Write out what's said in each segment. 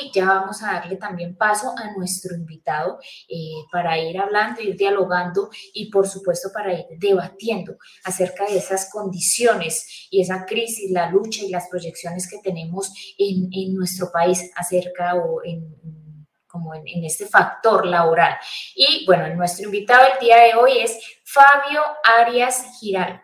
y ya vamos a darle también paso a nuestro invitado eh, para ir hablando, ir dialogando y por supuesto para ir debatiendo acerca de esas condiciones y esa crisis, la lucha y las proyecciones que tenemos en, en nuestro país acerca o en como en, en, este factor laboral. Y bueno, nuestro invitado el día de hoy es Fabio Arias Giral.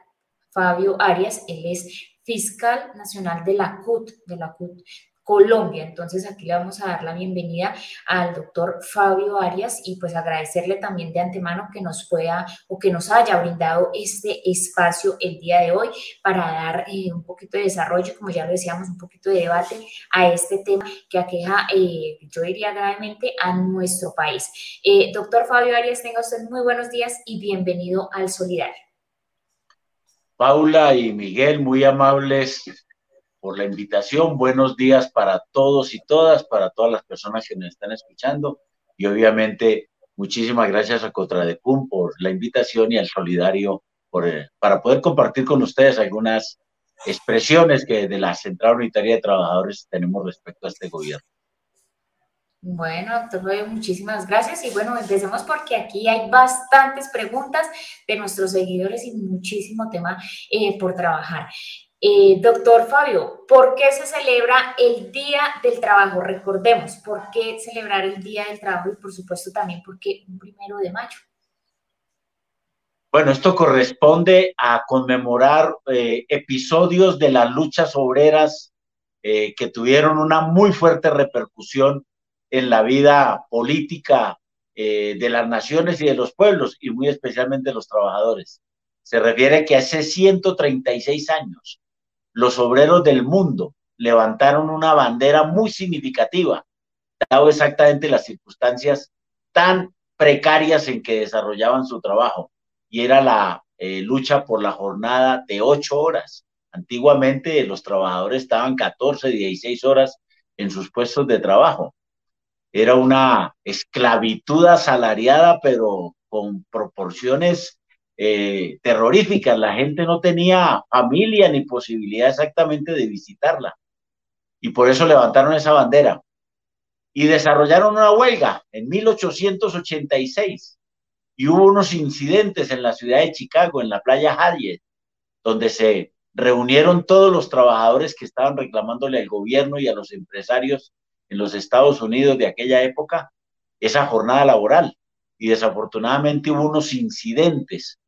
Fabio Arias, él es fiscal nacional de la CUT, de la CUT Colombia. Entonces aquí le vamos a dar la bienvenida al doctor Fabio Arias y pues agradecerle también de antemano que nos pueda o que nos haya brindado este espacio el día de hoy para dar eh, un poquito de desarrollo, como ya lo decíamos, un poquito de debate a este tema que aqueja, eh, yo diría gravemente, a nuestro país. Eh, doctor Fabio Arias, tenga usted muy buenos días y bienvenido al Solidario. Paula y Miguel, muy amables por la invitación. Buenos días para todos y todas, para todas las personas que nos están escuchando. Y obviamente, muchísimas gracias a Contradecum por la invitación y al Solidario por, eh, para poder compartir con ustedes algunas expresiones que de la Central Unitaria de Trabajadores tenemos respecto a este gobierno. Bueno, doctor muchísimas gracias. Y bueno, empecemos porque aquí hay bastantes preguntas de nuestros seguidores y muchísimo tema eh, por trabajar. Eh, doctor Fabio, ¿por qué se celebra el Día del Trabajo? Recordemos, ¿por qué celebrar el Día del Trabajo? Y por supuesto también, ¿por qué un primero de mayo? Bueno, esto corresponde a conmemorar eh, episodios de las luchas obreras eh, que tuvieron una muy fuerte repercusión en la vida política de las naciones y de los pueblos, y muy especialmente de los trabajadores. Se refiere que hace 136 años, los obreros del mundo levantaron una bandera muy significativa, dado exactamente las circunstancias tan precarias en que desarrollaban su trabajo, y era la eh, lucha por la jornada de ocho horas. Antiguamente los trabajadores estaban 14, 16 horas en sus puestos de trabajo. Era una esclavitud asalariada, pero con proporciones eh, terroríficas. La gente no tenía familia ni posibilidad exactamente de visitarla. Y por eso levantaron esa bandera. Y desarrollaron una huelga en 1886. Y hubo unos incidentes en la ciudad de Chicago, en la playa Harriet, donde se reunieron todos los trabajadores que estaban reclamándole al gobierno y a los empresarios en los Estados Unidos de aquella época esa jornada laboral. Y desafortunadamente hubo unos incidentes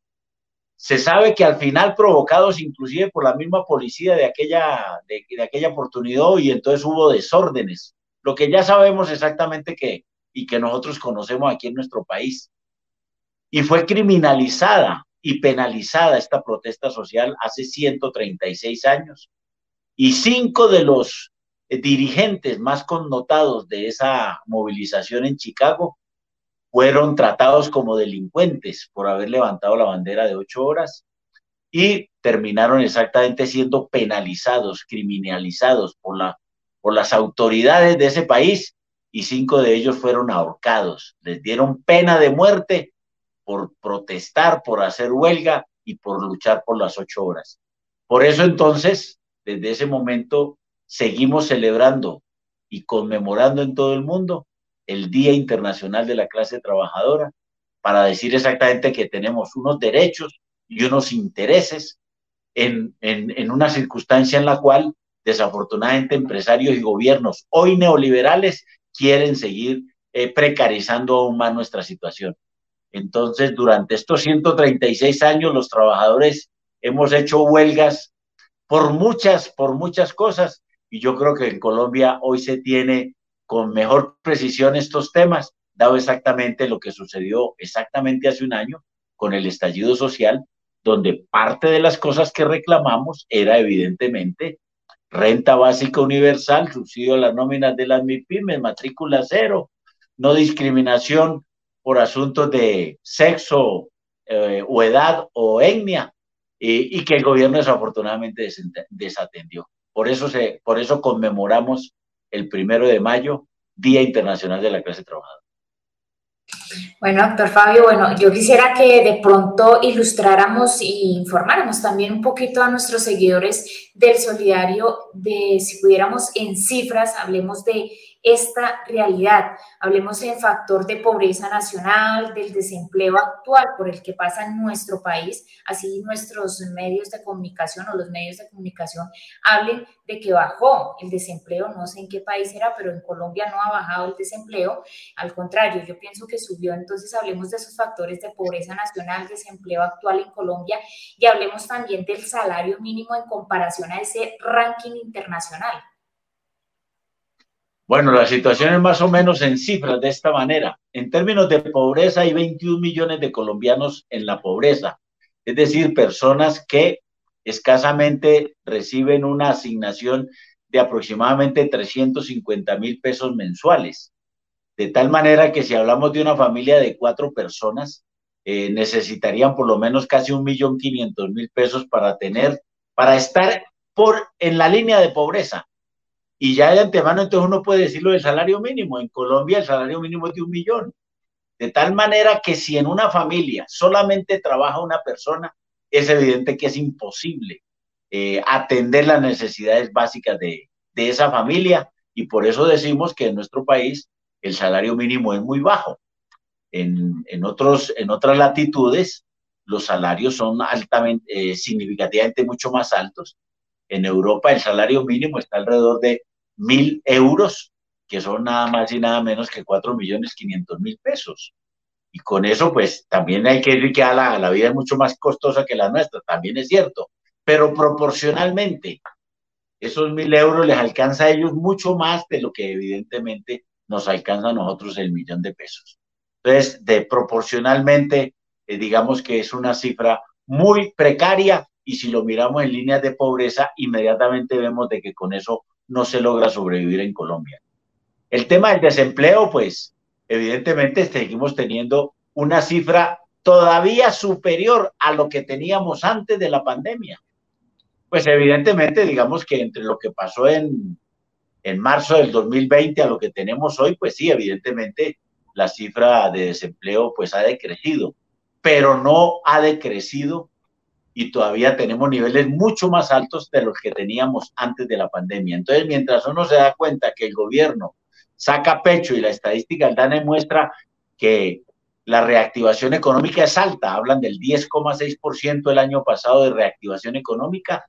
se sabe que al final provocados inclusive por la misma policía de aquella, de, aquella oportunidad y entonces hubo desórdenes, lo que ya sabemos exactamente que y que nosotros conocemos aquí en nuestro país. Y fue criminalizada y penalizada esta protesta social hace 136 años. Y cinco de los dirigentes más connotados de esa movilización en Chicago fueron tratados como delincuentes por haber levantado la bandera de ocho horas y terminaron exactamente siendo penalizados, criminalizados por, la, por las autoridades de ese país y cinco de ellos fueron ahorcados. Les dieron pena de muerte por protestar, por hacer huelga y por luchar por las ocho horas. Por eso entonces, desde ese momento, seguimos celebrando y conmemorando en todo el mundo el Día Internacional de la Clase Trabajadora para decir exactamente que tenemos unos derechos y unos intereses en, en, una circunstancia en la cual desafortunadamente empresarios y gobiernos hoy neoliberales quieren seguir eh, precarizando aún más nuestra situación. Entonces, durante estos 136 años, los trabajadores hemos hecho huelgas por muchas, por muchas cosas, y yo creo que en Colombia hoy se tiene con mejor precisión estos temas, dado exactamente lo que sucedió exactamente hace un año con el estallido social, donde parte de las cosas que reclamamos era evidentemente renta básica universal, subsidio a las nóminas de las MIPIMES, matrícula cero, no discriminación por asuntos de sexo eh, o edad o etnia, y, que el gobierno desafortunadamente desatendió. Por eso, se, por eso conmemoramos el primero de mayo, Día Internacional de la Clase Trabajadora. Bueno, doctor Fabio, bueno, yo quisiera que de pronto ilustráramos e informáramos también un poquito a nuestros seguidores del solidario, de si pudiéramos en cifras, hablemos de esta realidad. Hablemos en factor de pobreza nacional, del desempleo actual por el que pasa en nuestro país, así nuestros medios de comunicación o los medios de comunicación hablen de que bajó el desempleo, no sé en qué país era, pero en Colombia no ha bajado el desempleo, al contrario, yo pienso que subió, entonces hablemos de esos factores de pobreza nacional, desempleo actual en Colombia y hablemos también del salario mínimo en comparación a ese ranking internacional. Bueno, la situación es más o menos en cifras de esta manera. En términos de pobreza, hay 21 millones de colombianos en la pobreza, es decir, personas que escasamente reciben una asignación de aproximadamente 350 mil pesos mensuales. De tal manera que si hablamos de una familia de cuatro personas, eh, necesitarían por lo menos casi un millón quinientos mil pesos para tener, para estar por en la línea de pobreza. Y ya de antemano, entonces uno puede decirlo del salario mínimo. En Colombia el salario mínimo es de un millón. De tal manera que si en una familia solamente trabaja una persona, es evidente que es imposible eh, atender las necesidades básicas de, de esa familia. Y por eso decimos que en nuestro país el salario mínimo es muy bajo. En, en, otros, en otras latitudes, los salarios son altamente, eh, significativamente mucho más altos. En Europa el salario mínimo está alrededor de mil euros, que son nada más y nada menos que cuatro millones quinientos mil pesos. Y con eso, pues también hay que decir que la, la vida es mucho más costosa que la nuestra, también es cierto, pero proporcionalmente, esos mil euros les alcanza a ellos mucho más de lo que evidentemente nos alcanza a nosotros el millón de pesos. Entonces, de proporcionalmente, eh, digamos que es una cifra muy precaria y si lo miramos en líneas de pobreza, inmediatamente vemos de que con eso no se logra sobrevivir en Colombia. El tema del desempleo, pues evidentemente seguimos teniendo una cifra todavía superior a lo que teníamos antes de la pandemia. Pues evidentemente, digamos que entre lo que pasó en, en marzo del 2020 a lo que tenemos hoy, pues sí, evidentemente la cifra de desempleo pues ha decrecido, pero no ha decrecido y todavía tenemos niveles mucho más altos de los que teníamos antes de la pandemia. Entonces, mientras uno se da cuenta que el gobierno saca pecho y la estadística da muestra que la reactivación económica es alta, hablan del 10,6% el año pasado de reactivación económica,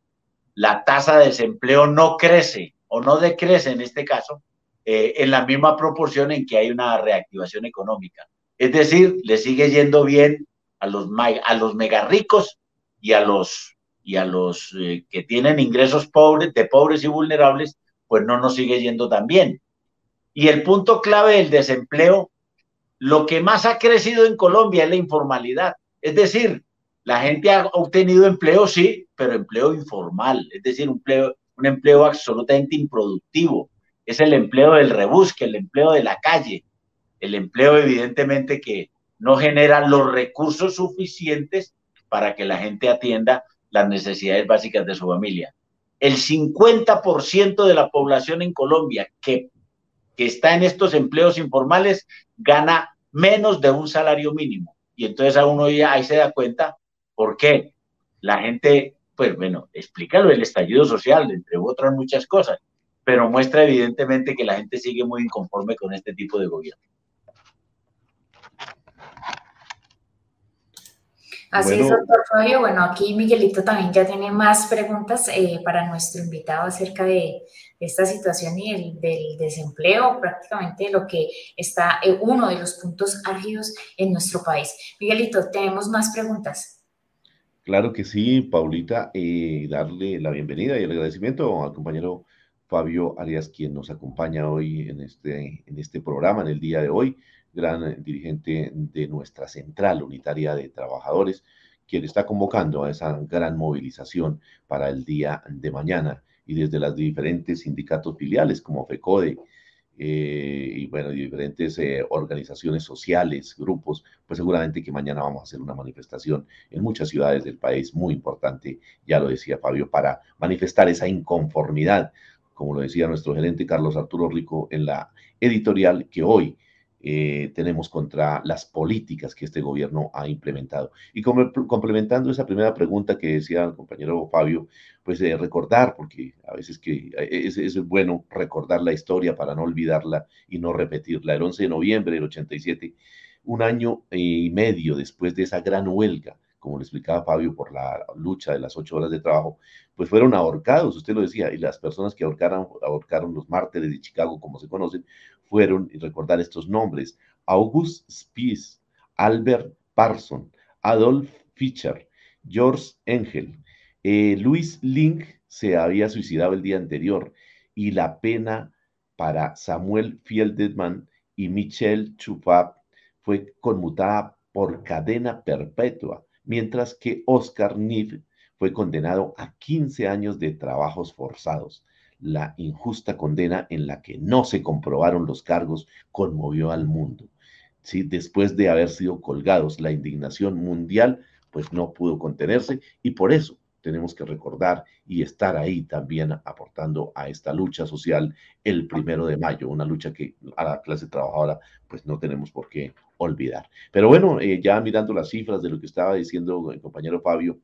la tasa de desempleo no crece o no decrece en este caso eh, en la misma proporción en que hay una reactivación económica. Es decir, le sigue yendo bien a los, a los mega ricos y a los, y a los eh, que tienen ingresos pobres, de pobres y vulnerables, pues no nos sigue yendo tan bien. Y el punto clave del desempleo, lo que más ha crecido en Colombia es la informalidad. Es decir, la gente ha obtenido empleo, sí, pero empleo informal, es decir, un empleo, un empleo absolutamente improductivo. Es el empleo del rebusque, el empleo de la calle, el empleo evidentemente que no genera los recursos suficientes para que la gente atienda las necesidades básicas de su familia. El 50% de la población en Colombia que, está en estos empleos informales gana menos de un salario mínimo. Y entonces a uno ya ahí se da cuenta por qué la gente, pues bueno, explícalo el estallido social, entre otras muchas cosas, pero muestra evidentemente que la gente sigue muy inconforme con este tipo de gobierno. Así es, doctor Fabio. Bueno, aquí Miguelito también ya tiene más preguntas eh, para nuestro invitado acerca de esta situación y el, del desempleo, prácticamente lo que está eh, uno de los puntos álgidos en nuestro país. Miguelito, tenemos más preguntas. Claro que sí, Paulita, eh, darle la bienvenida y el agradecimiento al compañero Fabio Arias, quien nos acompaña hoy en este, en este programa, en el día de hoy gran dirigente de nuestra central unitaria de trabajadores, quien está convocando a esa gran movilización para el día de mañana y desde las diferentes sindicatos filiales como FECODE eh, y bueno, diferentes eh, organizaciones sociales, grupos, pues seguramente que mañana vamos a hacer una manifestación en muchas ciudades del país muy importante, ya lo decía Fabio, para manifestar esa inconformidad, como lo decía nuestro gerente Carlos Arturo Rico en la editorial que hoy eh, tenemos contra las políticas que este gobierno ha implementado. Y como, complementando esa primera pregunta que decía el compañero Fabio, pues eh, recordar, porque a veces que eh, es, bueno recordar la historia para no olvidarla y no repetirla. El 11 de noviembre del 87, un año y medio después de esa gran huelga, como le explicaba Fabio, por la lucha de las ocho horas de trabajo, pues fueron ahorcados, usted lo decía, y las personas que ahorcaron, ahorcaron los mártires de Chicago, como se conocen, fueron, y recordar estos nombres, August Spies, Albert Parson, Adolf Fischer, George Engel, eh, Luis Link se había suicidado el día anterior y la pena para Samuel Fieldman y Michel Chupap fue conmutada por cadena perpetua, mientras que Oscar Neve fue condenado a 15 años de trabajos forzados. La injusta condena en la que no se comprobaron los cargos conmovió al mundo. ¿Sí? Después de haber sido colgados, la indignación mundial pues no pudo contenerse y por eso tenemos que recordar y estar ahí también aportando a esta lucha social el primero de mayo, una lucha que a la clase trabajadora pues no tenemos por qué olvidar. Pero bueno, eh, ya mirando las cifras de lo que estaba diciendo el compañero Fabio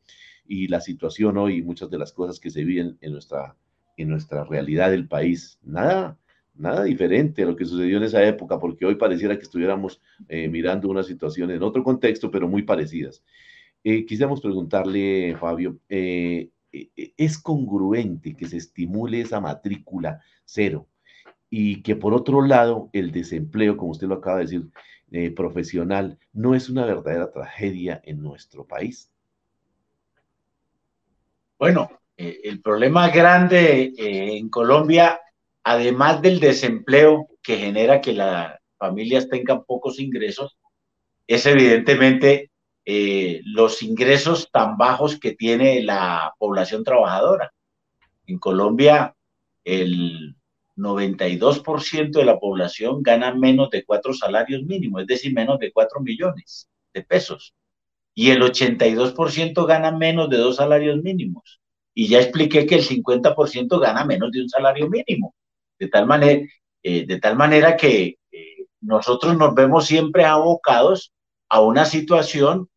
y la situación hoy, muchas de las cosas que se viven en nuestra en nuestra realidad del país. Nada, nada diferente a lo que sucedió en esa época, porque hoy pareciera que estuviéramos eh, mirando una situación en otro contexto, pero muy parecidas. Eh, quisiéramos preguntarle, Fabio, eh, ¿es congruente que se estimule esa matrícula cero y que por otro lado el desempleo, como usted lo acaba de decir, profesional, no es una verdadera tragedia en nuestro país? Bueno, eh, el problema grande eh, en Colombia, además del desempleo que genera que las familias tengan pocos ingresos, es evidentemente eh, los ingresos tan bajos que tiene la población trabajadora. En Colombia, el 92% de la población gana menos de cuatro salarios mínimos, es decir, menos de cuatro millones de pesos. Y el 82% gana menos de dos salarios mínimos y ya expliqué que el 50% gana menos de un salario mínimo. De tal manera, eh, de tal manera que eh, nosotros nos vemos siempre abocados a una situación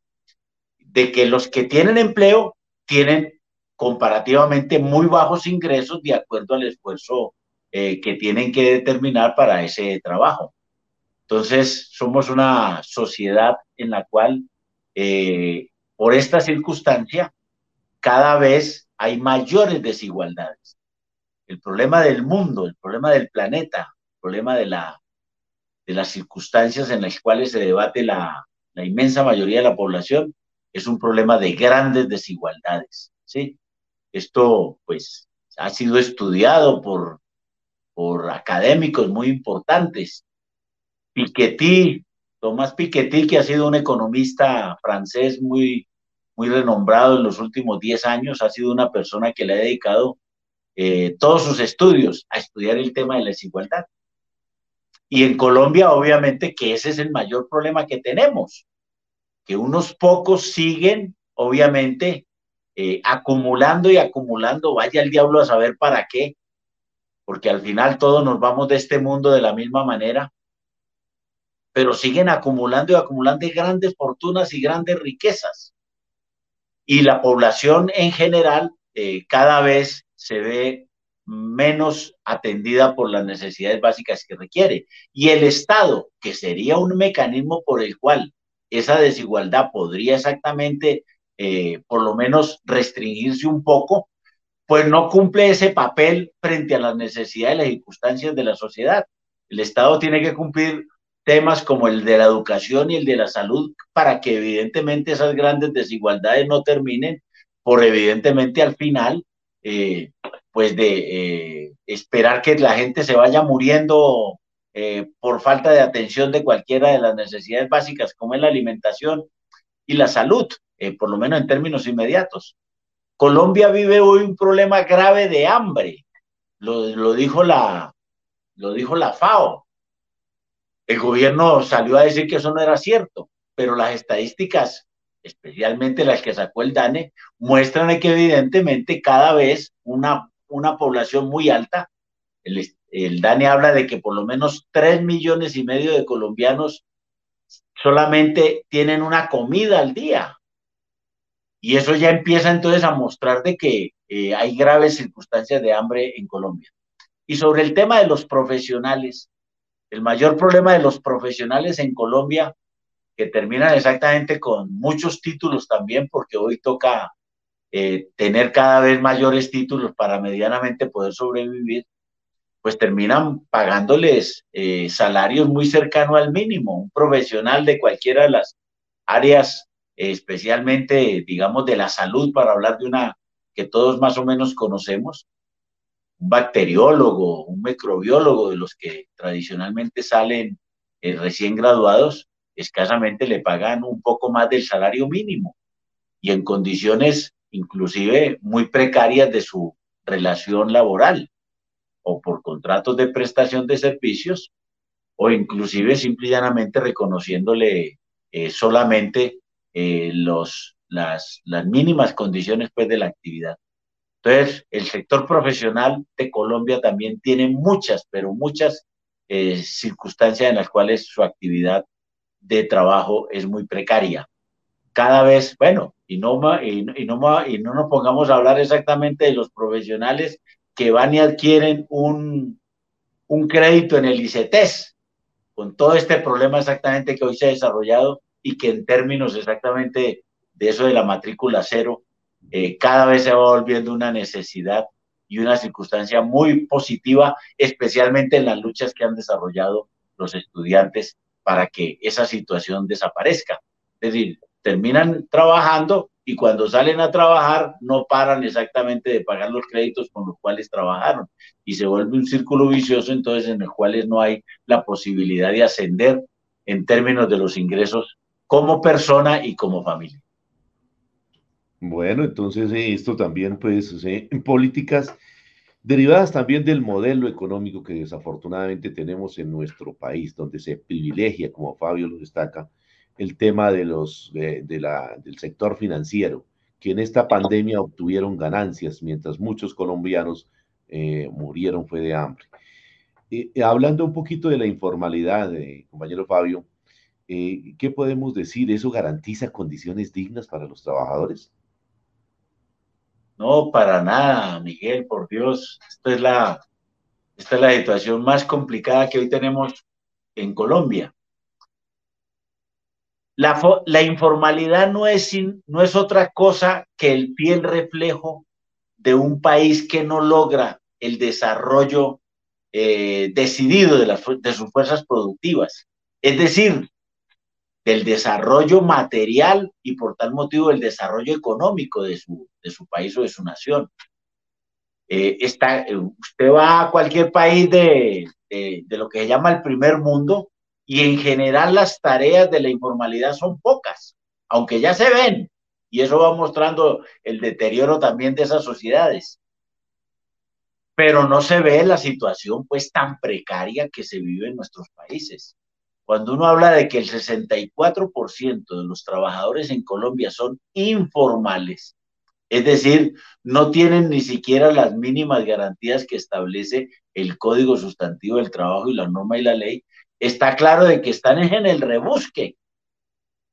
de que los que tienen empleo tienen comparativamente muy bajos ingresos de acuerdo al esfuerzo eh, que tienen que determinar para ese trabajo. Entonces, somos una sociedad en la cual, por esta circunstancia, cada vez hay mayores desigualdades. El problema del mundo, el problema del planeta, el problema de, la, de las circunstancias en las cuales se debate la, la inmensa mayoría de la población es un problema de grandes desigualdades. ¿sí? Esto, pues, ha sido estudiado por, por académicos muy importantes. Piketty, Tomás Piketty, que ha sido un economista francés muy muy renombrado en los últimos 10 años, ha sido una persona que le ha dedicado eh, todos sus estudios a estudiar el tema de la desigualdad. Y en Colombia, obviamente, que ese es el mayor problema que tenemos, que unos pocos siguen, obviamente, eh, acumulando y acumulando, vaya el diablo a saber para qué, porque al final todos nos vamos de este mundo de la misma manera, pero siguen acumulando y acumulando grandes fortunas y grandes riquezas y la población en general eh, cada vez se ve menos atendida por las necesidades básicas que requiere. Y el Estado, que sería un mecanismo por el cual esa desigualdad podría exactamente, eh, por lo menos, restringirse un poco, pues no cumple ese papel frente a las necesidades y las circunstancias de la sociedad. El Estado tiene que cumplir temas como el de la educación y el de la salud para que evidentemente esas grandes desigualdades no terminen por evidentemente al final eh, pues de eh, esperar que la gente se vaya muriendo eh, por falta de atención de cualquiera de las necesidades básicas como es la alimentación y la salud, por lo menos en términos inmediatos. Colombia vive hoy un problema grave de hambre, lo, lo dijo la, lo dijo la FAO, el gobierno salió a decir que eso no era cierto, pero las estadísticas, especialmente las que sacó el DANE, muestran que evidentemente cada vez una, una población muy alta, el, Dani habla de que por lo menos tres millones y medio de colombianos solamente tienen una comida al día. Y eso ya empieza entonces a mostrar que eh, hay graves circunstancias de hambre en Colombia. Y sobre el tema de los profesionales, el mayor problema de los profesionales en Colombia, que terminan exactamente con muchos títulos también, porque hoy toca eh, tener cada vez mayores títulos para medianamente poder sobrevivir, pues terminan pagándoles eh, salarios muy cercanos al mínimo. Un profesional de cualquiera de las áreas, especialmente, digamos, de la salud, para hablar de una que todos más o menos conocemos, un bacteriólogo, un microbiólogo de los que tradicionalmente salen eh, recién graduados, escasamente le pagan un poco más del salario mínimo y en condiciones inclusive muy precarias de su relación laboral o por contratos de prestación de servicios o inclusive simple y llanamente reconociéndole eh, solamente eh, los, las, las mínimas condiciones pues, de la actividad. Entonces, el sector profesional de Colombia también tiene muchas, pero muchas eh, circunstancias en las cuales su actividad de trabajo es muy precaria. Cada vez, bueno, y no, y, y, no, no nos pongamos a hablar exactamente de los profesionales que van y adquieren un, un crédito en el ICETES, con todo este problema exactamente que hoy se ha desarrollado y que en términos exactamente de eso de la matrícula cero, eh, cada vez se va volviendo una necesidad y una circunstancia muy positiva, especialmente en las luchas que han desarrollado los estudiantes para que esa situación desaparezca. Es decir, terminan trabajando y cuando salen a trabajar no paran exactamente de pagar los créditos con los cuales trabajaron y se vuelve un círculo vicioso entonces en el cual no hay la posibilidad de ascender en términos de los ingresos como persona y como familia. Bueno, entonces eh, esto también, pues, en políticas derivadas también del modelo económico que desafortunadamente tenemos en nuestro país, donde se privilegia, como Fabio lo destaca, el tema de los, de, la, del sector financiero, que en esta pandemia obtuvieron ganancias, mientras muchos colombianos eh, murieron fue de hambre. hablando un poquito de la informalidad, eh, compañero Fabio, ¿qué podemos decir? ¿Eso garantiza condiciones dignas para los trabajadores? No, para nada, Miguel, por Dios. Esta es la, la situación más complicada que hoy tenemos en Colombia. La, la informalidad no es, no es otra cosa que el fiel reflejo de un país que no logra el desarrollo eh, decidido de, las, de sus fuerzas productivas. Es decir, del desarrollo material y por tal motivo el desarrollo económico de su, de su país o de su nación. Eh, está, eh, usted va a cualquier país de, de, de, lo que se llama el primer mundo y en general las tareas de la informalidad son pocas, aunque ya se ven, y eso va mostrando el deterioro también de esas sociedades. Pero no se ve la situación pues tan precaria que se vive en nuestros países. Cuando uno habla de que el 64% de los trabajadores en Colombia son informales, es decir, no tienen ni siquiera las mínimas garantías que establece el Código Sustantivo del Trabajo y la norma y la ley, está claro de que están en el rebusque.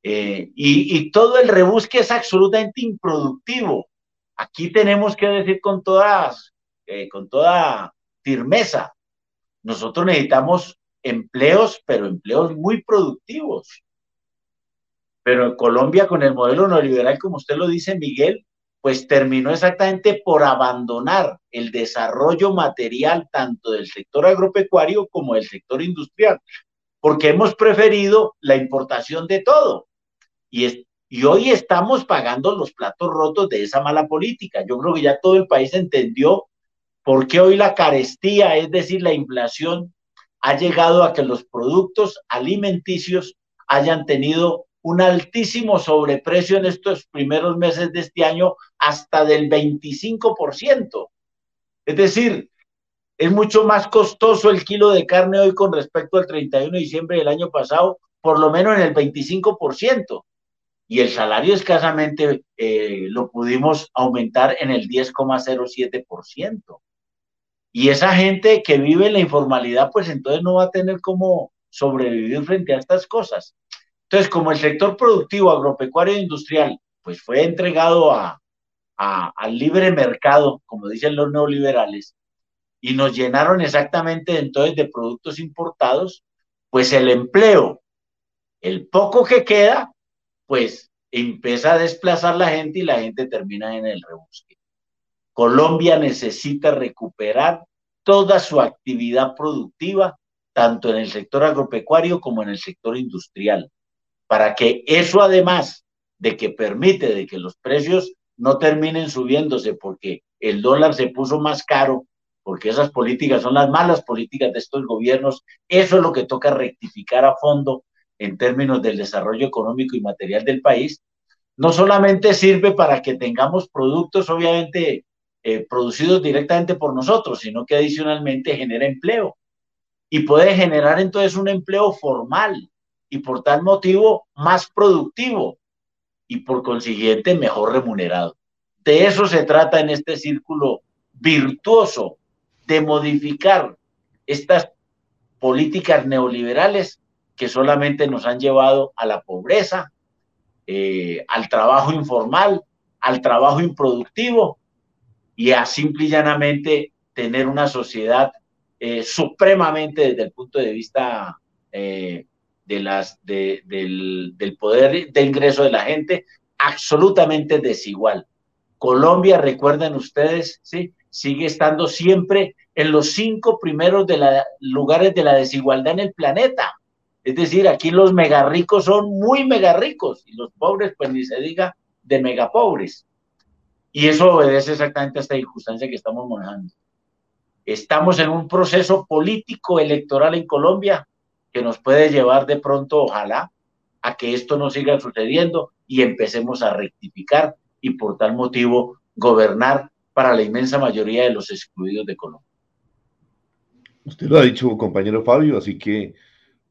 Eh, y, todo el rebusque es absolutamente improductivo. Aquí tenemos que decir con, todas, eh, con toda firmeza, nosotros necesitamos empleos, pero empleos muy productivos. Pero en Colombia, con el modelo neoliberal, como usted lo dice, Miguel, pues terminó exactamente por abandonar el desarrollo material tanto del sector agropecuario como del sector industrial, porque hemos preferido la importación de todo. Y, es, y hoy estamos pagando los platos rotos de esa mala política. Yo creo que ya todo el país entendió por qué hoy la carestía, es decir, la inflación, ha llegado a que los productos alimenticios hayan tenido un altísimo sobreprecio en estos primeros meses de este año, hasta del 25%. Es decir, es mucho más costoso el kilo de carne hoy con respecto al 31 de diciembre del año pasado, por lo menos en el 25%. Y el salario escasamente eh, lo pudimos aumentar en el 10,07%. Y esa gente que vive en la informalidad, pues entonces no va a tener cómo sobrevivir frente a estas cosas. Entonces, como el sector productivo, agropecuario e industrial, pues fue entregado a, al libre mercado, como dicen los neoliberales, y nos llenaron exactamente entonces de productos importados, pues el empleo, el poco que queda, pues empieza a desplazar la gente y la gente termina en el rebusque. Colombia necesita recuperar toda su actividad productiva, tanto en el sector agropecuario como en el sector industrial, para que eso además de que permite de que los precios no terminen subiéndose porque el dólar se puso más caro, porque esas políticas son las malas políticas de estos gobiernos, eso es lo que toca rectificar a fondo en términos del desarrollo económico y material del país, no solamente sirve para que tengamos productos, obviamente, eh, producidos directamente por nosotros, sino que adicionalmente genera empleo. Y puede generar entonces un empleo formal y por tal motivo más productivo y por consiguiente mejor remunerado. De eso se trata en este círculo virtuoso de modificar estas políticas neoliberales que solamente nos han llevado a la pobreza, eh, al trabajo informal, al trabajo improductivo y a simple y llanamente tener una sociedad eh, supremamente desde el punto de vista eh, de las, del, poder de ingreso de la gente, absolutamente desigual. Colombia, recuerden ustedes, ¿sí? sigue estando siempre en los cinco primeros de la, lugares de la desigualdad en el planeta. Es decir, aquí los megarricos son muy megarricos y los pobres, pues ni se diga, de megapobres. Y eso obedece exactamente a esta circunstancia que estamos manejando. Estamos en un proceso político electoral en Colombia que nos puede llevar de pronto, ojalá, a que esto no siga sucediendo y empecemos a rectificar y por tal motivo gobernar para la inmensa mayoría de los excluidos de Colombia. Usted lo ha dicho, compañero Fabio, así que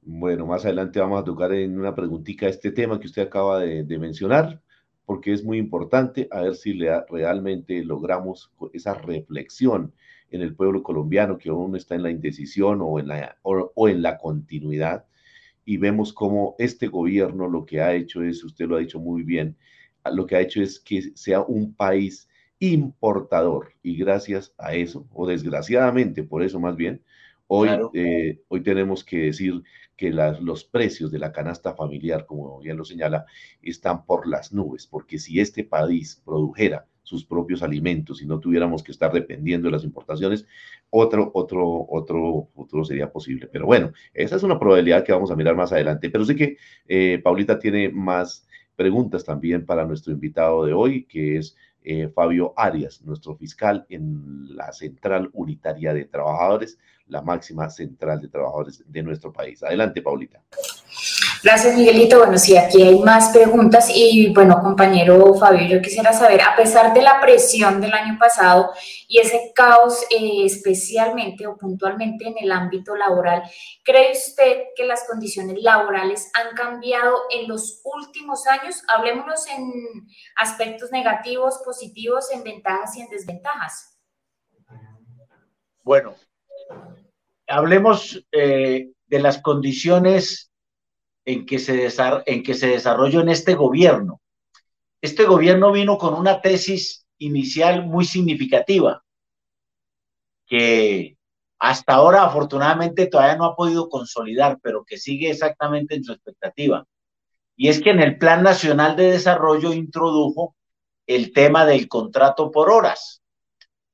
bueno, más adelante vamos a tocar en una preguntita este tema que usted acaba de, mencionar, porque es muy importante a ver si le, realmente logramos esa reflexión en el pueblo colombiano que aún está en la indecisión o en la, o, en la continuidad. Y vemos cómo este gobierno lo que ha hecho es, usted lo ha dicho muy bien, lo que ha hecho es que sea un país importador. Y gracias a eso, o desgraciadamente por eso más bien, hoy, eh, hoy tenemos que decir que los precios de la canasta familiar, como bien lo señala, están por las nubes, porque si este país produjera sus propios alimentos y no tuviéramos que estar dependiendo de las importaciones, otro, otro, otro futuro sería posible. Pero bueno, esa es una probabilidad que vamos a mirar más adelante. Pero sé que eh, Paulita tiene más preguntas también para nuestro invitado de hoy, que es eh, Fabio Arias, nuestro fiscal en la Central Unitaria de Trabajadores la máxima central de trabajadores de nuestro país. Adelante, Paulita. Gracias, Miguelito. Bueno, sí, aquí hay más preguntas y bueno, compañero Fabio, yo quisiera saber, a pesar de la presión del año pasado y ese caos eh, especialmente o puntualmente en el ámbito laboral, ¿cree usted que las condiciones laborales han cambiado en los últimos años? Hablemoslo en aspectos negativos, positivos, en ventajas y en desventajas. Bueno, hablemos eh, de las condiciones en que, se en que se desarrolló en este gobierno. Este gobierno vino con una tesis inicial muy significativa, que hasta ahora afortunadamente todavía no ha podido consolidar, pero que sigue exactamente en su expectativa. Y es que en el Plan Nacional de Desarrollo introdujo el tema del contrato por horas.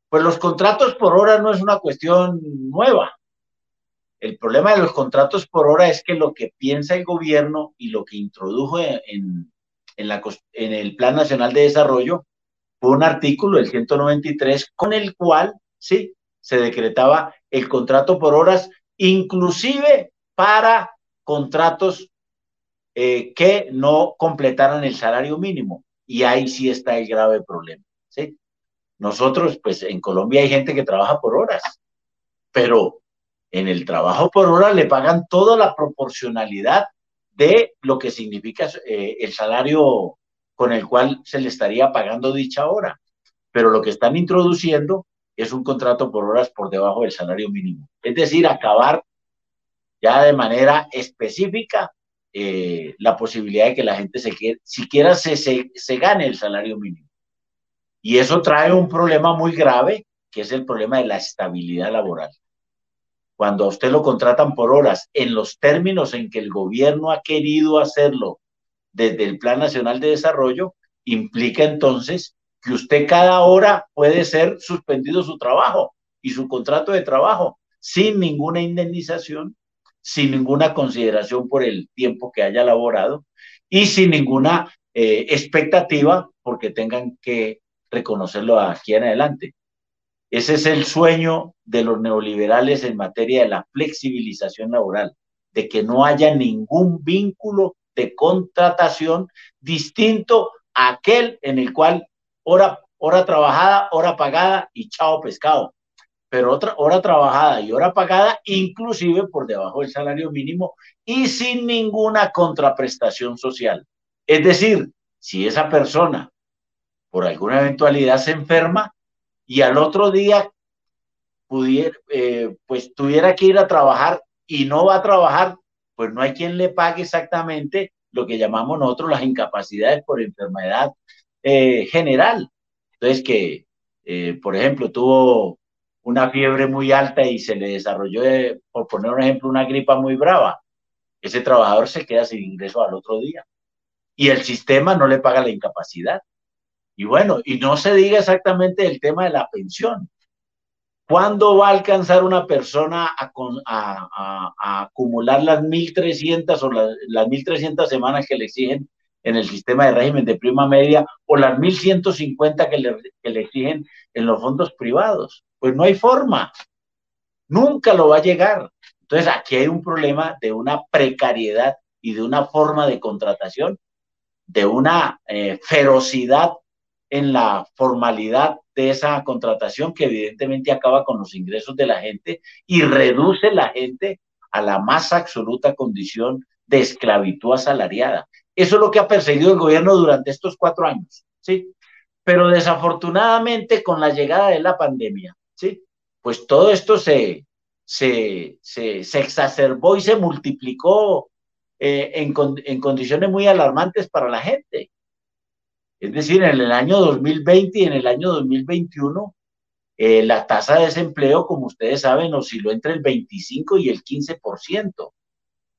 Pues los contratos por hora no es una cuestión nueva. El problema de los contratos por hora es que lo que piensa el gobierno y lo que introdujo en, el Plan Nacional de Desarrollo fue un artículo, el 193, con el cual, sí, se decretaba el contrato por horas, inclusive para contratos eh, que no completaran el salario mínimo. Y ahí sí está el grave problema. ¿sí? Nosotros, pues en Colombia hay gente que trabaja por horas, pero en el trabajo por hora le pagan toda la proporcionalidad de lo que significa eh, el salario con el cual se le estaría pagando dicha hora. Pero lo que están introduciendo es un contrato por horas por debajo del salario mínimo. Es decir, acabar ya de manera específica eh, la posibilidad de que la gente siquiera se, se, se gane el salario mínimo. Y eso trae un problema muy grave, que es el problema de la estabilidad laboral. Cuando a usted lo contratan por horas, en los términos en que el gobierno ha querido hacerlo desde el Plan Nacional de Desarrollo, implica entonces que usted cada hora puede ser suspendido su trabajo y su contrato de trabajo sin ninguna indemnización, sin ninguna consideración por el tiempo que haya laborado y sin ninguna eh, expectativa porque tengan que reconocerlo aquí en adelante. Ese es el sueño de los neoliberales en materia de la flexibilización laboral, de que no haya ningún vínculo de contratación distinto a aquel en el cual hora, hora trabajada, hora pagada y chao pescado. Pero otra hora trabajada y hora pagada, inclusive por debajo del salario mínimo y sin ninguna contraprestación social. Es decir, si esa persona por alguna eventualidad se enferma y al otro día eh, pues tuviera que ir a trabajar y no va a trabajar, pues no hay quien le pague exactamente lo que llamamos nosotros las incapacidades por enfermedad eh, general. Entonces que, eh, por ejemplo, tuvo una fiebre muy alta y se le desarrolló, por poner un ejemplo, una gripa muy brava. Ese trabajador se queda sin ingreso al otro día y el sistema no le paga la incapacidad. Y bueno, y no se diga exactamente el tema de la pensión. ¿Cuándo va a alcanzar una persona a, acumular las 1.300 o las, las 1.300 semanas que le exigen en el sistema de régimen de prima media o las 1.150 que le, que le exigen en los fondos privados? Pues no hay forma. Nunca lo va a llegar. Entonces aquí hay un problema de una precariedad y de una forma de contratación, de una eh, ferocidad en la formalidad de esa contratación que evidentemente acaba con los ingresos de la gente y reduce la gente a la más absoluta condición de esclavitud asalariada. Eso es lo que ha perseguido el gobierno durante estos cuatro años, ¿sí? Pero desafortunadamente con la llegada de la pandemia, ¿sí? Pues todo esto se, se, se, exacerbó y se multiplicó eh, en condiciones muy alarmantes para la gente. Es decir, en el año 2020 y en el año 2021, eh, la tasa de desempleo, como ustedes saben, osciló entre el 25 y el 15%.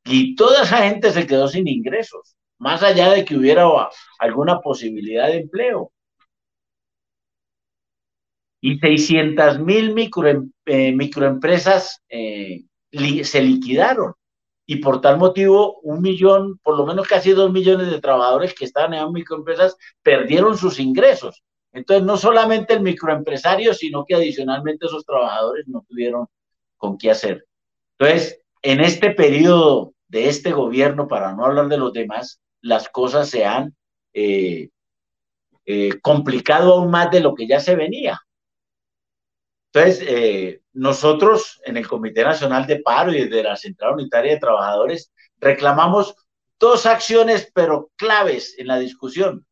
Y toda esa gente se quedó sin ingresos, más allá de que hubiera alguna posibilidad de empleo. Y 600 mil eh, microempresas eh, se liquidaron y por tal motivo un millón, por lo menos casi dos millones de trabajadores que estaban en microempresas perdieron sus ingresos. Entonces, no solamente el microempresario, sino que adicionalmente esos trabajadores no tuvieron con qué hacer. Entonces, en este periodo de este gobierno, para no hablar de los demás, las cosas se han eh, eh, complicado aún más de lo que ya se venía. Entonces, eh, nosotros en el Comité Nacional de Paro y desde la Central Unitaria de Trabajadores reclamamos dos acciones, pero claves en la discusión,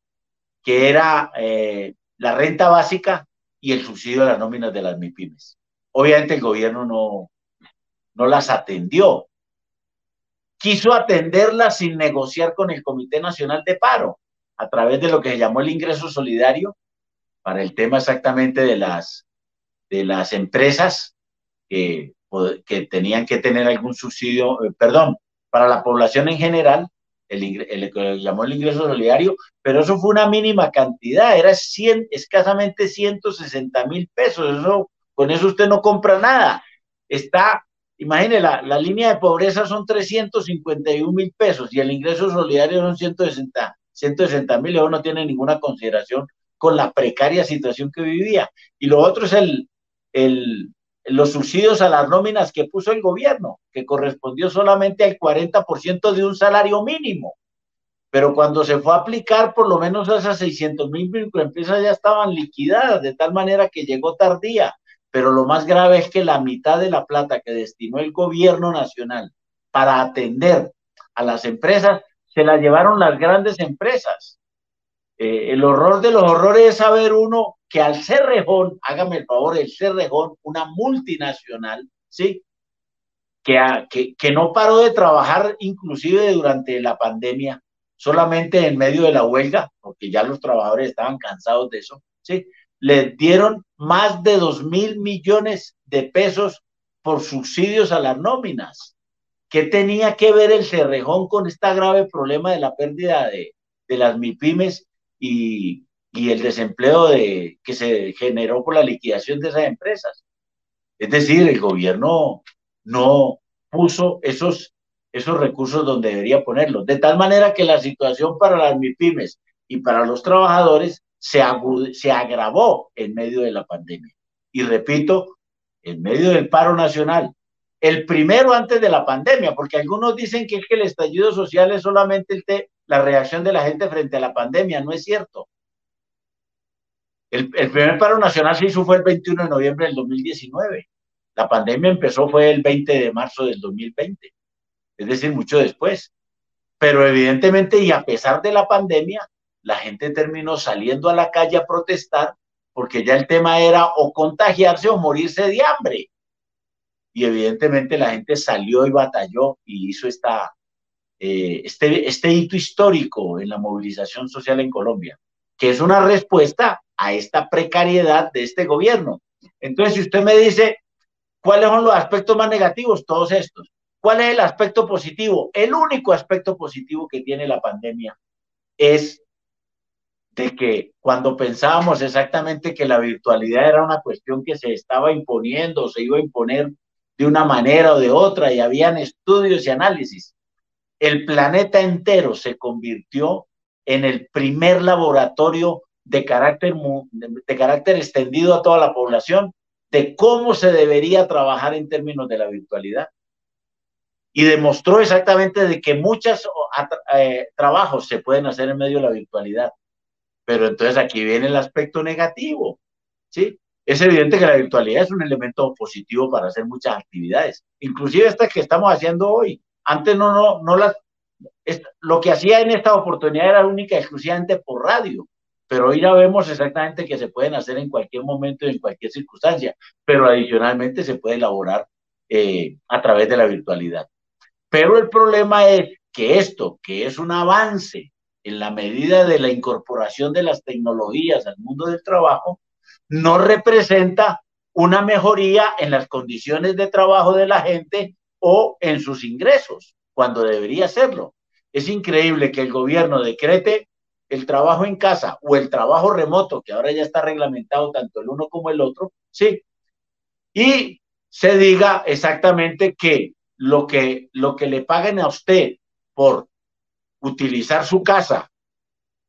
que era eh, la renta básica y el subsidio de las nóminas de las MIPIMES. Obviamente el gobierno no, no las atendió. Quiso atenderlas sin negociar con el Comité Nacional de Paro a través de lo que se llamó el ingreso solidario para el tema exactamente de las de las empresas que, que tenían que tener algún subsidio, eh, perdón, para la población en general, el, el, llamó el ingreso solidario, pero eso fue una mínima cantidad, era 100, escasamente 160 mil pesos, eso, con eso usted no compra nada. Está, imagine, la, la línea de pobreza son 351 mil pesos y el ingreso solidario son 160 160 mil, eso no tiene ninguna consideración con la precaria situación que vivía. Y lo otro es el, el, los subsidios a las nóminas que puso el gobierno, que correspondió solamente al 40% de un salario mínimo. Pero cuando se fue a aplicar, por lo menos esas 600 mil microempresas ya estaban liquidadas, de tal manera que llegó tardía. Pero lo más grave es que la mitad de la plata que destinó el gobierno nacional para atender a las empresas, se la llevaron las grandes empresas. Eh, el horror de los horrores es saber uno que al Cerrejón, hágame el favor, el Cerrejón, una multinacional, ¿sí? Que, que, no paró de trabajar inclusive durante la pandemia, solamente en medio de la huelga, porque ya los trabajadores estaban cansados de eso, ¿sí? Le dieron más de dos mil millones de pesos por subsidios a las nóminas. ¿Qué tenía que ver el Cerrejón con este grave problema de la pérdida de, de las MIPIMES y, y el desempleo de, que se generó por la liquidación de esas empresas? Es decir, el gobierno no puso esos esos recursos donde debería ponerlos. De tal manera que la situación para las MIPIMES y para los trabajadores se, se agravó en medio de la pandemia. Y repito, en medio del paro nacional, el primero antes de la pandemia, porque algunos dicen que es que el estallido social es solamente el la reacción de la gente frente a la pandemia, no es cierto. El, primer paro nacional se hizo fue el 21 de noviembre del 2019. La pandemia empezó fue el 20 de marzo del 2020 es decir, mucho después. Pero evidentemente, y a pesar de la pandemia, la gente terminó saliendo a la calle a protestar porque ya el tema era o contagiarse o morirse de hambre. Y evidentemente la gente salió y batalló y hizo esta, eh, este, este hito histórico en la movilización social en Colombia, que es una respuesta a esta precariedad de este gobierno. Entonces, si usted me dice, ¿cuáles son los aspectos más negativos? Todos estos. ¿Cuál es el aspecto positivo? El único aspecto positivo que tiene la pandemia es de que cuando pensábamos exactamente que la virtualidad era una cuestión que se estaba imponiendo, se iba a imponer de una manera o de otra, y habían estudios y análisis, el planeta entero se convirtió en el primer laboratorio de carácter, de carácter extendido a toda la población de cómo se debería trabajar en términos de la virtualidad y demostró exactamente de que muchos eh, trabajos se pueden hacer en medio de la virtualidad. Pero entonces aquí viene el aspecto negativo, ¿sí? Es evidente que la virtualidad es un elemento positivo para hacer muchas actividades, inclusive esta que estamos haciendo hoy. Antes no, no, no las, lo que hacía en esta oportunidad era única y exclusivamente por radio, pero hoy ya vemos exactamente que se pueden hacer en cualquier momento y en cualquier circunstancia, pero adicionalmente se puede elaborar eh, a través de la virtualidad. Pero el problema es que esto, que es un avance en la medida de la incorporación de las tecnologías al mundo del trabajo, no representa una mejoría en las condiciones de trabajo de la gente o en sus ingresos, cuando debería serlo. Es increíble que el gobierno decrete el trabajo en casa o el trabajo remoto, que ahora ya está reglamentado tanto el uno como el otro, sí, y se diga exactamente que lo que, lo que le paguen a usted por utilizar su casa,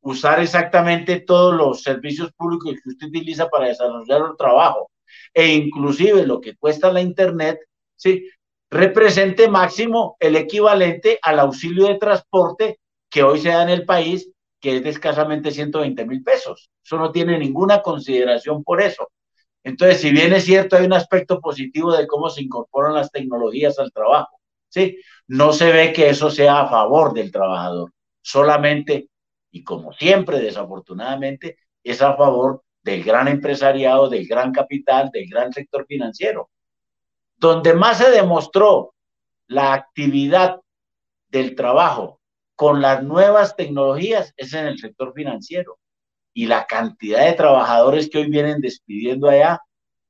usar exactamente todos los servicios públicos que usted utiliza para desarrollar el trabajo, e inclusive lo que cuesta la internet, ¿sí? Represente máximo el equivalente al auxilio de transporte que hoy se da en el país, que es de escasamente 120 mil pesos. Eso no tiene ninguna consideración por eso. Entonces, si bien es cierto, hay un aspecto positivo de cómo se incorporan las tecnologías al trabajo, ¿sí? No se ve que eso sea a favor del trabajador, solamente, y como siempre, desafortunadamente, es a favor del gran empresariado, del gran capital, del gran sector financiero. Donde más se demostró la actividad del trabajo con las nuevas tecnologías es en el sector financiero y la cantidad de trabajadores que hoy vienen despidiendo allá,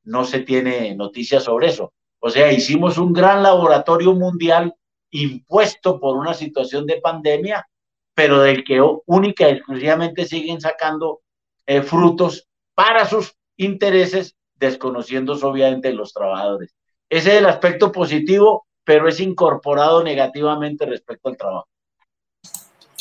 no se tiene noticias sobre eso. O sea, hicimos un gran laboratorio mundial impuesto por una situación de pandemia, pero del que única y exclusivamente siguen sacando eh, frutos para sus intereses, desconociendo obviamente los trabajadores. Ese es el aspecto positivo, pero es incorporado negativamente respecto al trabajo.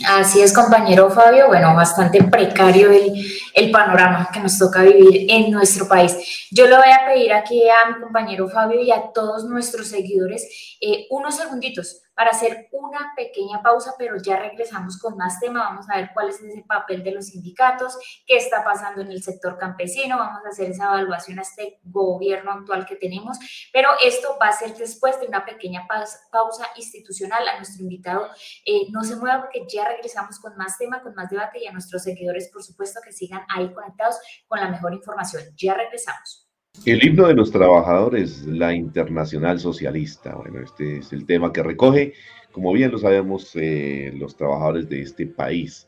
Así es, compañero Fabio. Bueno, bastante precario el, panorama que nos toca vivir en nuestro país. Yo le voy a pedir aquí a mi compañero Fabio y a todos nuestros seguidores eh, unos segunditos para hacer una pequeña pausa, pero ya regresamos con más tema. Vamos a ver cuál es ese papel de los sindicatos, qué está pasando en el sector campesino, vamos a hacer esa evaluación a este gobierno actual que tenemos, pero esto va a ser después de una pequeña pausa institucional. A nuestro invitado eh, no se mueva porque ya regresamos con más tema, con más debate y a nuestros seguidores, por supuesto, que sigan ahí conectados con la mejor información. Ya regresamos. El himno de los trabajadores, la internacional socialista. Bueno, este es el tema que recoge, como bien lo sabemos, eh, los trabajadores de este país.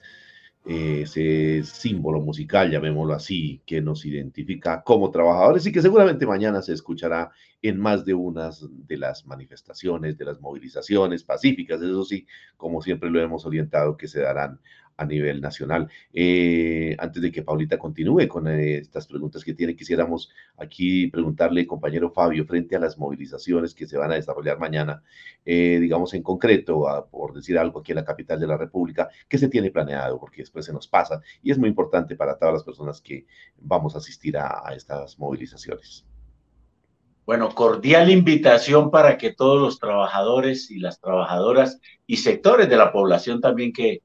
Eh, ese símbolo musical, llamémoslo así, que nos identifica como trabajadores y que seguramente mañana se escuchará en más de unas de las manifestaciones, de las movilizaciones pacíficas, eso sí, como siempre lo hemos orientado, que se darán a nivel nacional. Eh, antes de que Paulita continúe con eh, estas preguntas que tiene, quisiéramos aquí preguntarle, compañero Fabio, frente a las movilizaciones que se van a desarrollar mañana, eh, digamos en concreto, por decir algo aquí en la capital de la República, ¿qué se tiene planeado? Porque después se nos pasa y es muy importante para todas las personas que vamos a asistir a, a estas movilizaciones. Bueno, cordial invitación para que todos los trabajadores y las trabajadoras y sectores de la población también que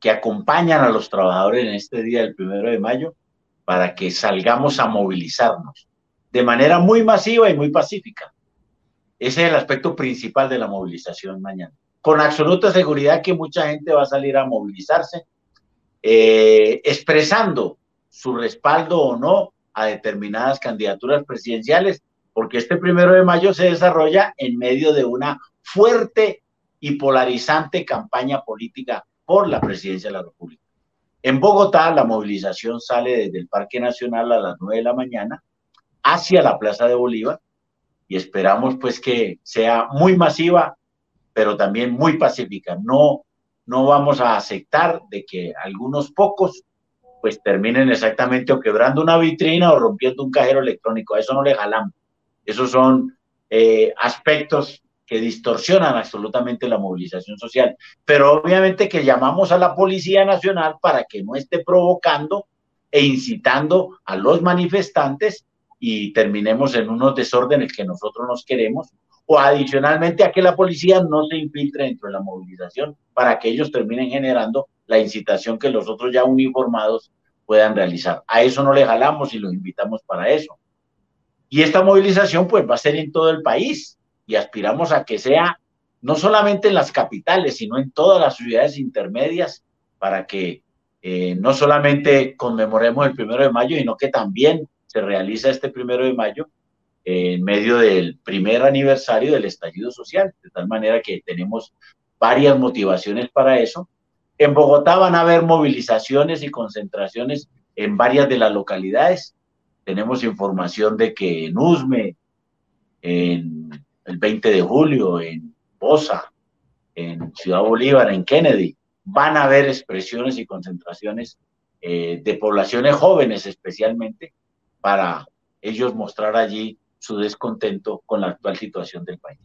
que acompañan a los trabajadores en este día del primero de mayo para que salgamos a movilizarnos de manera muy masiva y muy pacífica. Ese es el aspecto principal de la movilización mañana. Con absoluta seguridad que mucha gente va a salir a movilizarse, eh, expresando su respaldo o no a determinadas candidaturas presidenciales, porque este primero de mayo se desarrolla en medio de una fuerte y polarizante campaña política por la presidencia de la República. En Bogotá, la movilización sale desde el Parque Nacional a las 9 de la mañana hacia la Plaza de Bolívar y esperamos pues que sea muy masiva, pero también muy pacífica. No, no vamos a aceptar de que algunos pocos pues terminen exactamente o quebrando una vitrina o rompiendo un cajero electrónico. A eso no le jalamos. Esos son eh, aspectos que distorsionan absolutamente la movilización social, pero obviamente que llamamos a la Policía Nacional para que no esté provocando e incitando a los manifestantes y terminemos en unos desórdenes que nosotros nos queremos, o adicionalmente a que la policía no se infiltre dentro de la movilización para que ellos terminen generando la incitación que los otros ya uniformados puedan realizar. A eso no le jalamos y los invitamos para eso. Y esta movilización pues va a ser en todo el país y aspiramos a que sea no solamente en las capitales, sino en todas las ciudades intermedias, para que eh, no solamente conmemoremos el primero de mayo, sino que también se realiza este primero de mayo en medio del primer aniversario del estallido social, de tal manera que tenemos varias motivaciones para eso. En Bogotá van a haber movilizaciones y concentraciones en varias de las localidades. Tenemos información de que en Usme, en el 20 de julio en Bosa, en Ciudad Bolívar, en Kennedy, van a haber expresiones y concentraciones eh, de poblaciones jóvenes especialmente para ellos mostrar allí su descontento con la actual situación del país.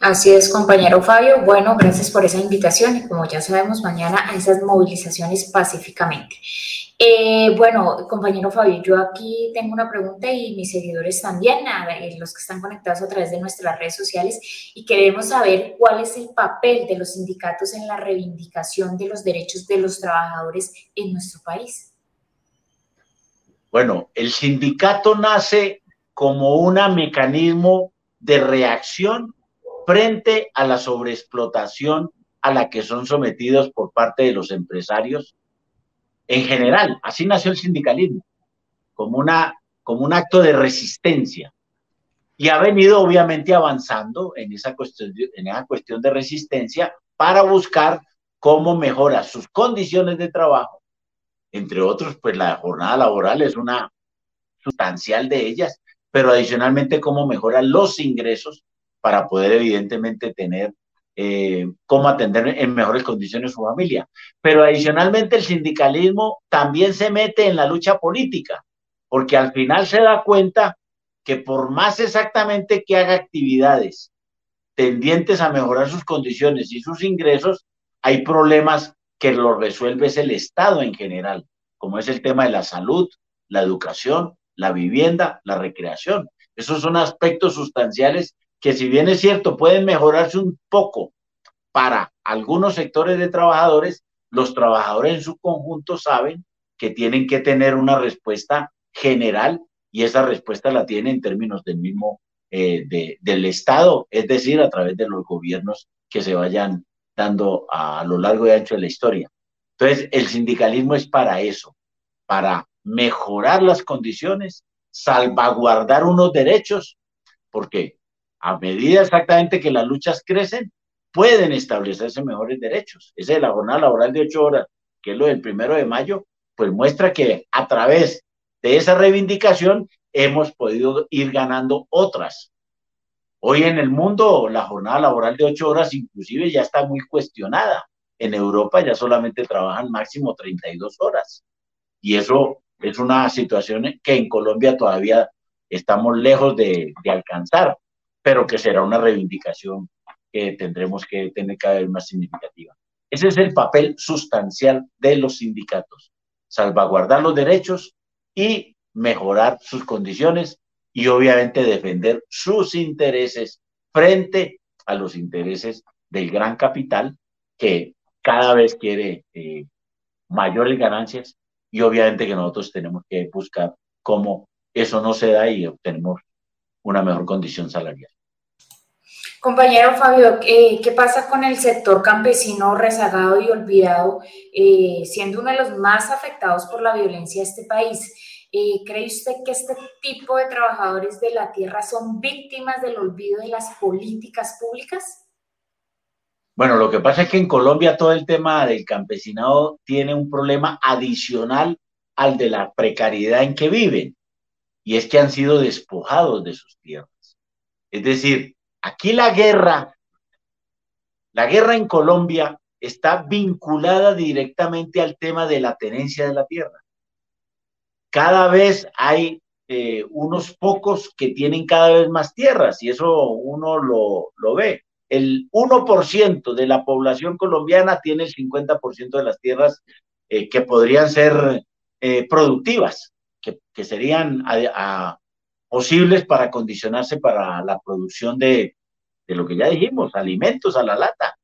Así es, compañero Fabio. Bueno, gracias por esa invitación y como ya sabemos, mañana a esas movilizaciones pacíficamente. Eh, bueno, compañero Fabio, yo aquí tengo una pregunta y mis seguidores también, los que están conectados a través de nuestras redes sociales, y queremos saber cuál es el papel de los sindicatos en la reivindicación de los derechos de los trabajadores en nuestro país. Bueno, el sindicato nace como un mecanismo de reacción frente a la sobreexplotación a la que son sometidos por parte de los empresarios en general. Así nació el sindicalismo, como, una, como un acto de resistencia. Y ha venido obviamente avanzando en esa, cuestión, en esa cuestión de resistencia para buscar cómo mejora sus condiciones de trabajo. Entre otros, pues la jornada laboral es una sustancial de ellas, pero adicionalmente cómo mejora los ingresos para poder evidentemente tener eh, cómo atender en mejores condiciones su familia. Pero adicionalmente el sindicalismo también se mete en la lucha política, porque al final se da cuenta que por más exactamente que haga actividades tendientes a mejorar sus condiciones y sus ingresos, hay problemas que los resuelve el Estado en general, como es el tema de la salud, la educación, la vivienda, la recreación. Esos son aspectos sustanciales que si bien es cierto, pueden mejorarse un poco para algunos sectores de trabajadores, los trabajadores en su conjunto saben que tienen que tener una respuesta general y esa respuesta la tiene en términos del mismo eh, del Estado, es decir, a través de los gobiernos que se vayan dando a, lo largo y ancho de la historia. Entonces, el sindicalismo es para eso, para mejorar las condiciones, salvaguardar unos derechos, porque a medida exactamente que las luchas crecen, pueden establecerse mejores derechos. Esa es la jornada laboral de ocho horas, que es lo del primero de mayo, pues muestra que a través de esa reivindicación hemos podido ir ganando otras. Hoy en el mundo la jornada laboral de ocho horas inclusive ya está muy cuestionada. En Europa ya solamente trabajan máximo 32 horas. Y eso es una situación que en Colombia todavía estamos lejos de, de alcanzar, pero que será una reivindicación que tendremos que tener cada vez más significativa. Ese es el papel sustancial de los sindicatos, salvaguardar los derechos y mejorar sus condiciones y obviamente defender sus intereses frente a los intereses del gran capital que cada vez quiere eh, mayores ganancias y obviamente que nosotros tenemos que buscar cómo eso no se da y obtenemos una mejor condición salarial. Compañero Fabio, eh, ¿qué pasa con el sector campesino rezagado y olvidado, eh, siendo uno de los más afectados por la violencia de este país? Eh, ¿Cree usted que este tipo de trabajadores de la tierra son víctimas del olvido de las políticas públicas? Bueno, lo que pasa es que en Colombia todo el tema del campesinado tiene un problema adicional al de la precariedad en que viven, y es que han sido despojados de sus tierras. Es decir, aquí la guerra, la guerra en Colombia está vinculada directamente al tema de la tenencia de la tierra cada vez hay eh, unos pocos que tienen cada vez más tierras y eso uno lo, lo ve. El 1% de la población colombiana tiene el 50% de las tierras eh, que podrían ser eh, productivas, que, serían posibles para condicionarse para la producción de, de lo que ya dijimos, alimentos a la lata,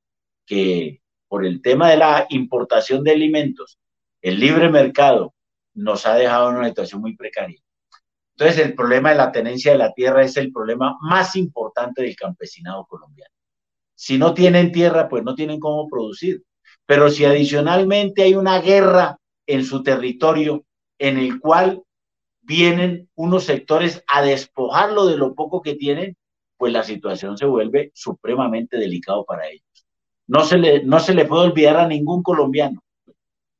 que por el tema de la importación de alimentos, el libre mercado nos ha dejado en una situación muy precaria. Entonces, el problema de la tenencia de la tierra es el problema más importante del campesinado colombiano. Si no tienen tierra, pues no tienen cómo producir. Pero si adicionalmente hay una guerra en su territorio en el cual vienen unos sectores a despojarlo de lo poco que tienen, pues la situación se vuelve supremamente delicado para ellos. No se le, no se le puede olvidar a ningún colombiano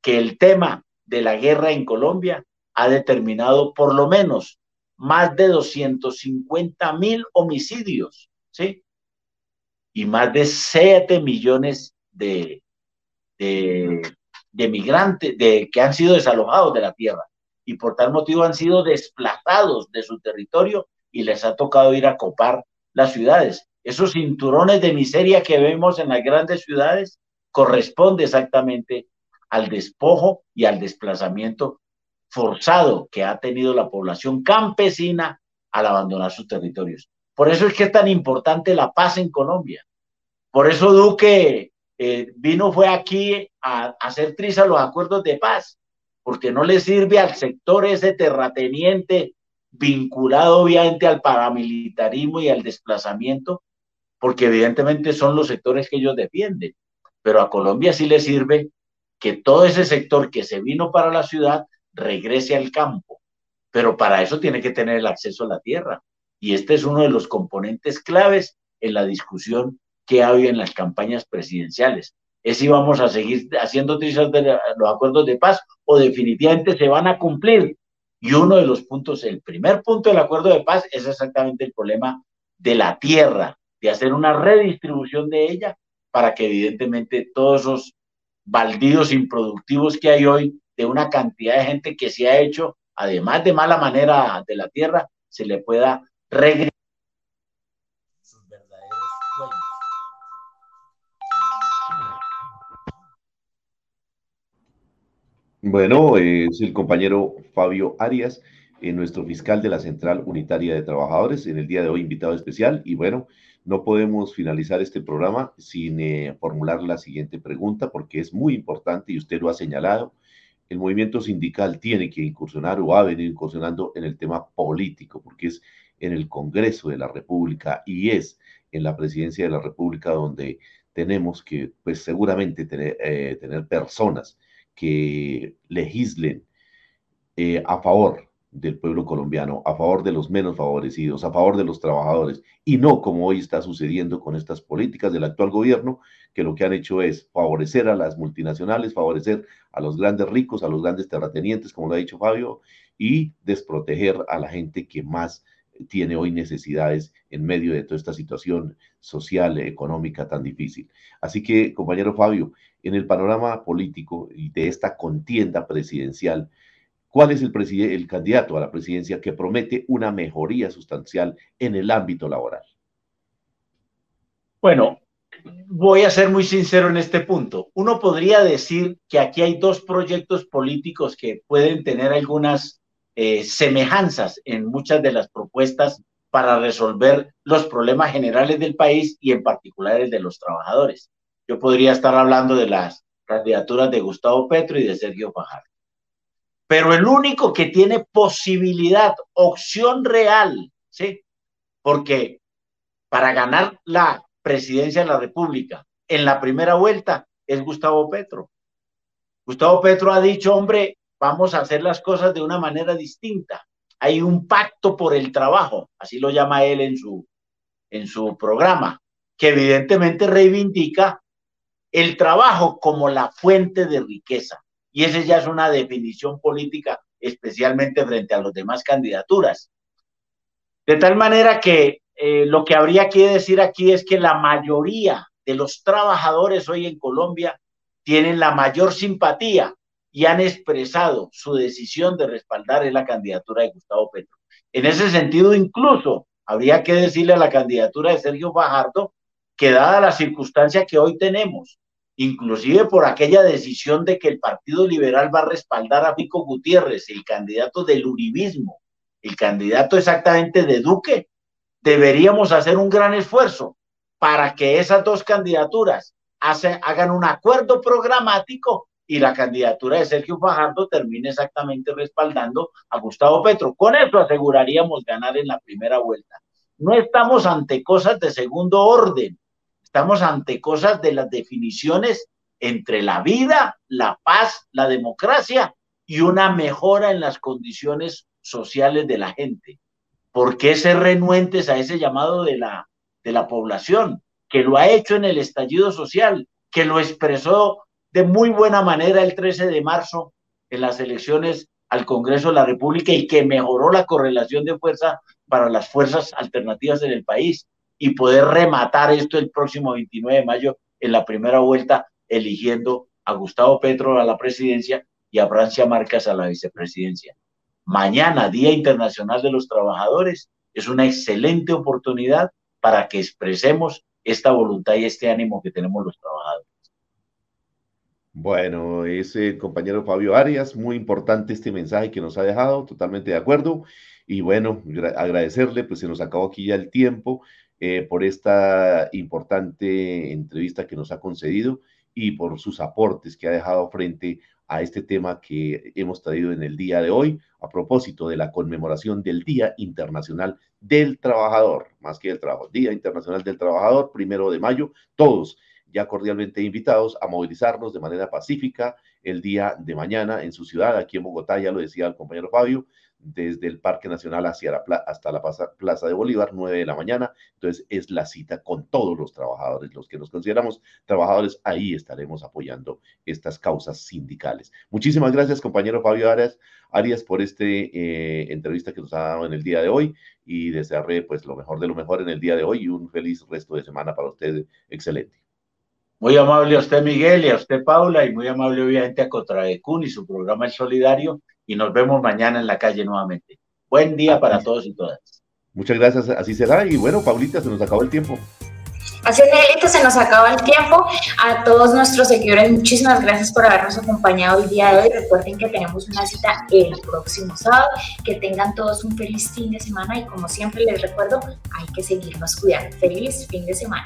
que el tema de la guerra en Colombia ha determinado por lo menos más de 250 mil homicidios, ¿sí? Y más de 7 millones de, de, migrantes de, que han sido desalojados de la tierra y por tal motivo han sido desplazados de su territorio y les ha tocado ir a copar las ciudades. Esos cinturones de miseria que vemos en las grandes ciudades corresponde exactamente al despojo y al desplazamiento forzado que ha tenido la población campesina al abandonar sus territorios. Por eso es que es tan importante la paz en Colombia. Por eso Duque eh, vino, fue aquí a, hacer triza los acuerdos de paz, porque no le sirve al sector ese terrateniente vinculado obviamente al paramilitarismo y al desplazamiento, porque evidentemente son los sectores que ellos defienden, pero a Colombia sí le sirve que todo ese sector que se vino para la ciudad regrese al campo, pero para eso tiene que tener el acceso a la tierra. Y este es uno de los componentes claves en la discusión que ha habido en las campañas presidenciales. Es si vamos a seguir haciendo los acuerdos de paz o definitivamente se van a cumplir. Y uno de los puntos, el primer punto del acuerdo de paz es exactamente el problema de la tierra, de hacer una redistribución de ella para que evidentemente todos esos baldíos improductivos que hay hoy, de una cantidad de gente que se ha hecho, además de mala manera de la tierra, se le pueda regresar Bueno, es el compañero Fabio Arias nuestro fiscal de la Central Unitaria de Trabajadores, en el día de hoy invitado especial. Y bueno, no podemos finalizar este programa sin eh, formular la siguiente pregunta, porque es muy importante y usted lo ha señalado. El movimiento sindical tiene que incursionar o ha venido incursionando en el tema político, porque es en el Congreso de la República y es en la Presidencia de la República donde tenemos que, pues seguramente, tener, eh, tener personas que legislen eh, a favor del pueblo colombiano, a favor de los menos favorecidos, a favor de los trabajadores, y no como hoy está sucediendo con estas políticas del actual gobierno, que lo que han hecho es favorecer a las multinacionales, favorecer a los grandes ricos, a los grandes terratenientes, como lo ha dicho Fabio, y desproteger a la gente que más tiene hoy necesidades en medio de toda esta situación social, económica tan difícil. Así que, compañero Fabio, en el panorama político y de esta contienda presidencial, ¿Cuál es el, el candidato a la presidencia que promete una mejoría sustancial en el ámbito laboral? Bueno, voy a ser muy sincero en este punto. Uno podría decir que aquí hay dos proyectos políticos que pueden tener algunas eh, semejanzas en muchas de las propuestas para resolver los problemas generales del país y en particular el de los trabajadores. Yo podría estar hablando de las candidaturas de Gustavo Petro y de Sergio Fajardo. Pero el único que tiene posibilidad, opción real, ¿sí? Porque para ganar la presidencia de la República en la primera vuelta es Gustavo Petro. Gustavo Petro ha dicho, hombre, vamos a hacer las cosas de una manera distinta. Hay un pacto por el trabajo, así lo llama él en su, en su programa, que evidentemente reivindica el trabajo como la fuente de riqueza. Y esa ya es una definición política, especialmente frente a las demás candidaturas. De tal manera que eh, lo que habría que decir aquí es que la mayoría de los trabajadores hoy en Colombia tienen la mayor simpatía y han expresado su decisión de respaldar la candidatura de Gustavo Petro. En ese sentido, incluso habría que decirle a la candidatura de Sergio Fajardo que dada la circunstancia que hoy tenemos, inclusive por aquella decisión de que el Partido Liberal va a respaldar a Pico Gutiérrez, el candidato del uribismo, el candidato exactamente de Duque, deberíamos hacer un gran esfuerzo para que esas dos candidaturas hagan un acuerdo programático y la candidatura de Sergio Fajardo termine exactamente respaldando a Gustavo Petro. Con eso aseguraríamos ganar en la primera vuelta. No estamos ante cosas de segundo orden, Estamos ante cosas de las definiciones entre la vida, la paz, la democracia y una mejora en las condiciones sociales de la gente. ¿Por qué ser renuentes a ese llamado de la, de la población, que lo ha hecho en el estallido social, que lo expresó de muy buena manera el 13 de marzo en las elecciones al Congreso de la República y que mejoró la correlación de fuerza para las fuerzas alternativas en el país? Y poder rematar esto el próximo 29 de mayo en la primera vuelta, eligiendo a Gustavo Petro a la presidencia y a Francia Márquez a la vicepresidencia. Mañana, Día Internacional de los Trabajadores, es una excelente oportunidad para que expresemos esta voluntad y este ánimo que tenemos los trabajadores. Bueno, ese compañero Fabio Arias, muy importante este mensaje que nos ha dejado, totalmente de acuerdo. Y bueno, agradecerle, pues se nos acabó aquí ya el tiempo. Eh, por esta importante entrevista que nos ha concedido y por sus aportes que ha dejado frente a este tema que hemos traído en el día de hoy a propósito de la conmemoración del Día Internacional del Trabajador, más que el trabajo, Día Internacional del Trabajador, primero de mayo, todos ya cordialmente invitados a movilizarnos de manera pacífica el día de mañana en su ciudad, aquí en Bogotá, ya lo decía el compañero Fabio, desde el Parque Nacional hacia la hasta la Plaza de Bolívar, 9 de la mañana. Entonces es la cita con todos los trabajadores, los que nos consideramos trabajadores, ahí estaremos apoyando estas causas sindicales. Muchísimas gracias, compañero Fabio Arias, Arias por esta eh, entrevista que nos ha dado en el día de hoy y desearle pues lo mejor de lo mejor en el día de hoy y un feliz resto de semana para usted. Excelente. Muy amable a usted, Miguel, y a usted, Paula, y muy amable, obviamente, a Contradecún y su programa El Solidario y nos vemos mañana en la calle nuevamente. Buen día para todos y todas. Muchas gracias, así será. Y bueno, Paulita, se nos acabó el tiempo. Así es, Miguelito, se nos acaba el tiempo. A todos nuestros seguidores, muchísimas gracias por habernos acompañado el día de hoy. Recuerden que tenemos una cita el próximo sábado. Que tengan todos un feliz fin de semana y como siempre les recuerdo, hay que seguirnos cuidando. Feliz fin de semana.